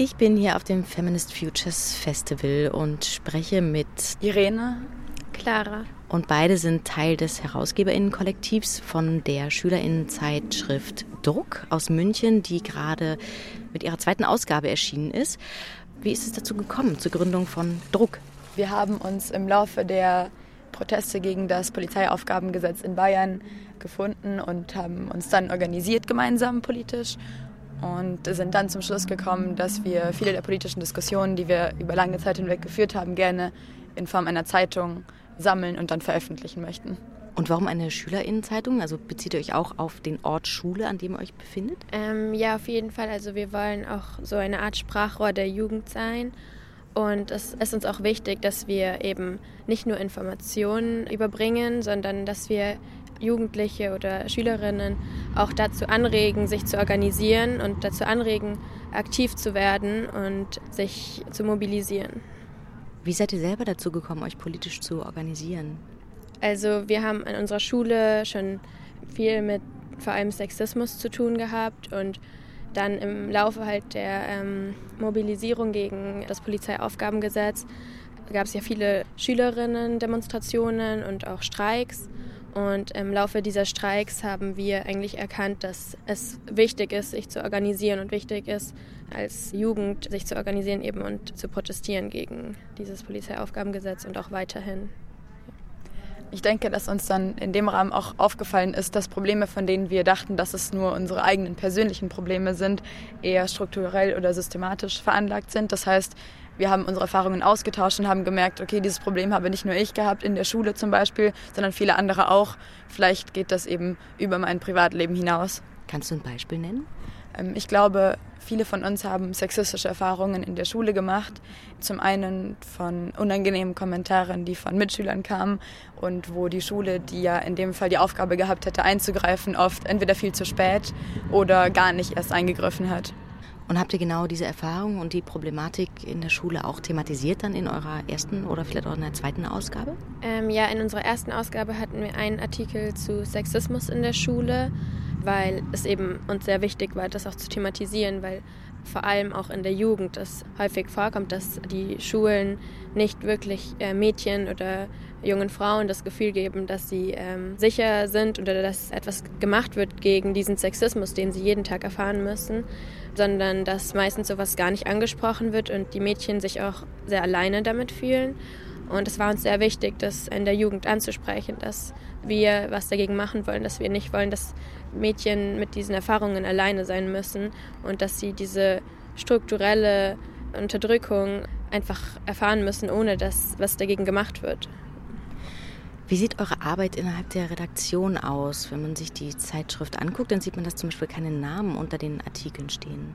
Ich bin hier auf dem Feminist Futures Festival und spreche mit Irene, Clara. Und beide sind Teil des Herausgeberinnenkollektivs von der Schülerinnenzeitschrift Druck aus München, die gerade mit ihrer zweiten Ausgabe erschienen ist. Wie ist es dazu gekommen, zur Gründung von Druck? Wir haben uns im Laufe der Proteste gegen das Polizeiaufgabengesetz in Bayern gefunden und haben uns dann organisiert gemeinsam politisch und sind dann zum Schluss gekommen, dass wir viele der politischen Diskussionen, die wir über lange Zeit hinweg geführt haben, gerne in Form einer Zeitung sammeln und dann veröffentlichen möchten. Und warum eine Schülerinnenzeitung? Also bezieht ihr euch auch auf den Ort Schule, an dem ihr euch befindet? Ähm, ja, auf jeden Fall. Also wir wollen auch so eine Art Sprachrohr der Jugend sein. Und es ist uns auch wichtig, dass wir eben nicht nur Informationen überbringen, sondern dass wir Jugendliche oder Schülerinnen auch dazu anregen, sich zu organisieren und dazu anregen, aktiv zu werden und sich zu mobilisieren. Wie seid ihr selber dazu gekommen, euch politisch zu organisieren? Also wir haben an unserer Schule schon viel mit vor allem Sexismus zu tun gehabt und dann im Laufe halt der ähm, Mobilisierung gegen das Polizeiaufgabengesetz gab es ja viele Schülerinnen-Demonstrationen und auch Streiks. Und im Laufe dieser Streiks haben wir eigentlich erkannt, dass es wichtig ist, sich zu organisieren und wichtig ist, als Jugend sich zu organisieren eben und zu protestieren gegen dieses Polizeiaufgabengesetz und auch weiterhin. Ich denke, dass uns dann in dem Rahmen auch aufgefallen ist, dass Probleme, von denen wir dachten, dass es nur unsere eigenen persönlichen Probleme sind, eher strukturell oder systematisch veranlagt sind. Das heißt, wir haben unsere Erfahrungen ausgetauscht und haben gemerkt, okay, dieses Problem habe nicht nur ich gehabt in der Schule zum Beispiel, sondern viele andere auch. Vielleicht geht das eben über mein Privatleben hinaus. Kannst du ein Beispiel nennen? Ähm, ich glaube, viele von uns haben sexistische Erfahrungen in der Schule gemacht. Zum einen von unangenehmen Kommentaren, die von Mitschülern kamen und wo die Schule, die ja in dem Fall die Aufgabe gehabt hätte, einzugreifen, oft entweder viel zu spät oder gar nicht erst eingegriffen hat. Und habt ihr genau diese Erfahrung und die Problematik in der Schule auch thematisiert dann in eurer ersten oder vielleicht auch in der zweiten Ausgabe? Ähm, ja, in unserer ersten Ausgabe hatten wir einen Artikel zu Sexismus in der Schule, weil es eben uns sehr wichtig war, das auch zu thematisieren, weil vor allem auch in der Jugend es häufig vorkommt, dass die Schulen nicht wirklich äh, Mädchen oder jungen Frauen das Gefühl geben, dass sie ähm, sicher sind oder dass etwas gemacht wird gegen diesen Sexismus, den sie jeden Tag erfahren müssen sondern dass meistens sowas gar nicht angesprochen wird und die Mädchen sich auch sehr alleine damit fühlen. Und es war uns sehr wichtig, das in der Jugend anzusprechen, dass wir was dagegen machen wollen, dass wir nicht wollen, dass Mädchen mit diesen Erfahrungen alleine sein müssen und dass sie diese strukturelle Unterdrückung einfach erfahren müssen, ohne dass was dagegen gemacht wird. Wie sieht eure Arbeit innerhalb der Redaktion aus? Wenn man sich die Zeitschrift anguckt, dann sieht man, dass zum Beispiel keine Namen unter den Artikeln stehen.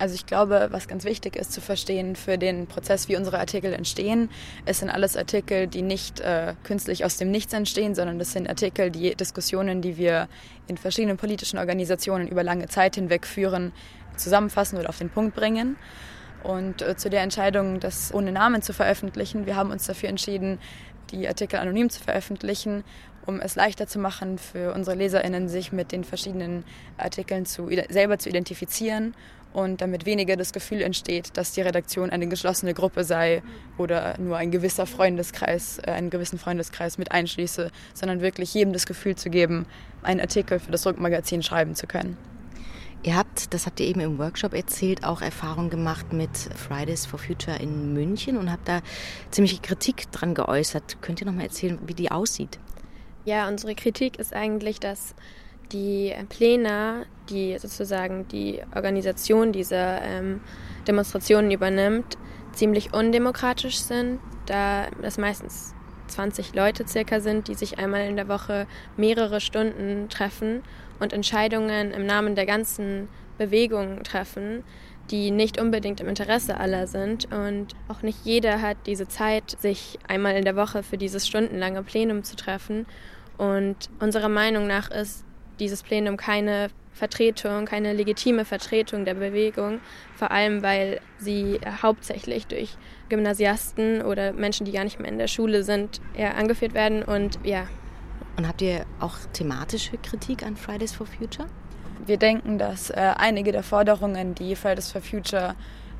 Also ich glaube, was ganz wichtig ist zu verstehen für den Prozess, wie unsere Artikel entstehen, es sind alles Artikel, die nicht äh, künstlich aus dem Nichts entstehen, sondern das sind Artikel, die Diskussionen, die wir in verschiedenen politischen Organisationen über lange Zeit hinweg führen, zusammenfassen oder auf den Punkt bringen. Und äh, zu der Entscheidung, das ohne Namen zu veröffentlichen, wir haben uns dafür entschieden, die Artikel anonym zu veröffentlichen, um es leichter zu machen für unsere LeserInnen, sich mit den verschiedenen Artikeln zu, selber zu identifizieren und damit weniger das Gefühl entsteht, dass die Redaktion eine geschlossene Gruppe sei oder nur ein gewisser Freundeskreis, äh, einen gewissen Freundeskreis mit einschließe, sondern wirklich jedem das Gefühl zu geben, einen Artikel für das Rückmagazin schreiben zu können. Ihr habt, das habt ihr eben im Workshop erzählt, auch Erfahrung gemacht mit Fridays for Future in München und habt da ziemlich Kritik dran geäußert. Könnt ihr noch mal erzählen, wie die aussieht? Ja, unsere Kritik ist eigentlich, dass die Pläne, die sozusagen die Organisation dieser ähm, Demonstrationen übernimmt, ziemlich undemokratisch sind, da das meistens 20 Leute circa sind, die sich einmal in der Woche mehrere Stunden treffen und Entscheidungen im Namen der ganzen Bewegung treffen, die nicht unbedingt im Interesse aller sind. Und auch nicht jeder hat diese Zeit, sich einmal in der Woche für dieses stundenlange Plenum zu treffen. Und unserer Meinung nach ist dieses Plenum keine Vertretung, keine legitime Vertretung der Bewegung, vor allem weil sie hauptsächlich durch Gymnasiasten oder Menschen, die gar nicht mehr in der Schule sind, eher angeführt werden und ja. Und habt ihr auch thematische Kritik an Fridays for Future? Wir denken, dass äh, einige der Forderungen, die Fridays for Future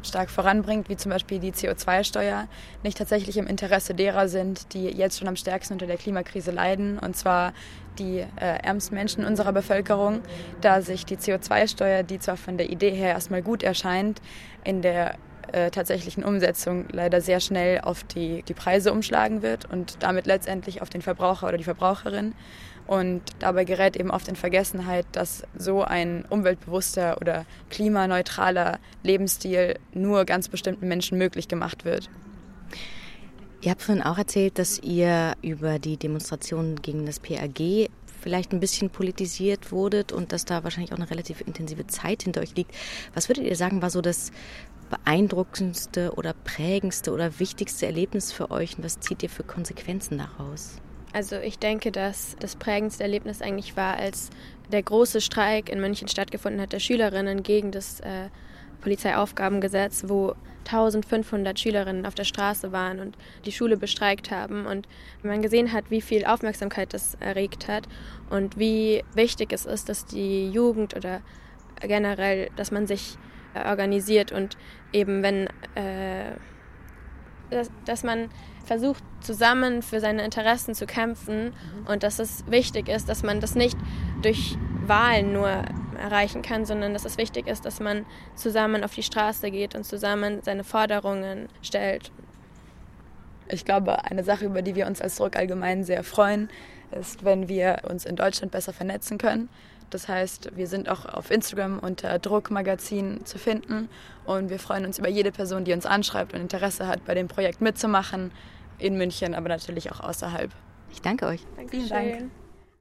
stark voranbringt, wie zum Beispiel die CO2-Steuer, nicht tatsächlich im Interesse derer sind, die jetzt schon am stärksten unter der Klimakrise leiden, und zwar die äh, ärmsten Menschen unserer Bevölkerung, da sich die CO2-Steuer, die zwar von der Idee her erstmal gut erscheint, in der äh, tatsächlichen Umsetzung leider sehr schnell auf die, die Preise umschlagen wird und damit letztendlich auf den Verbraucher oder die Verbraucherin. Und dabei gerät eben oft in Vergessenheit, dass so ein umweltbewusster oder klimaneutraler Lebensstil nur ganz bestimmten Menschen möglich gemacht wird. Ihr habt vorhin auch erzählt, dass ihr über die Demonstrationen gegen das PAG vielleicht ein bisschen politisiert wurdet und dass da wahrscheinlich auch eine relativ intensive Zeit hinter euch liegt. Was würdet ihr sagen, war so das beeindruckendste oder prägendste oder wichtigste Erlebnis für euch und was zieht ihr für Konsequenzen daraus? Also ich denke, dass das prägendste Erlebnis eigentlich war, als der große Streik in München stattgefunden hat der Schülerinnen gegen das äh, Polizeiaufgabengesetz, wo 1500 Schülerinnen auf der Straße waren und die Schule bestreikt haben. Und man gesehen hat, wie viel Aufmerksamkeit das erregt hat und wie wichtig es ist, dass die Jugend oder generell, dass man sich äh, organisiert und eben wenn, äh, dass, dass man versucht zusammen für seine Interessen zu kämpfen mhm. und dass es wichtig ist, dass man das nicht durch Wahlen nur erreichen kann, sondern dass es wichtig ist, dass man zusammen auf die Straße geht und zusammen seine Forderungen stellt. Ich glaube, eine Sache, über die wir uns als Druck allgemein sehr freuen, ist, wenn wir uns in Deutschland besser vernetzen können. Das heißt, wir sind auch auf Instagram unter Druckmagazin zu finden und wir freuen uns über jede Person, die uns anschreibt und Interesse hat, bei dem Projekt mitzumachen, in München, aber natürlich auch außerhalb. Ich danke euch. Dankeschön. Vielen Dank.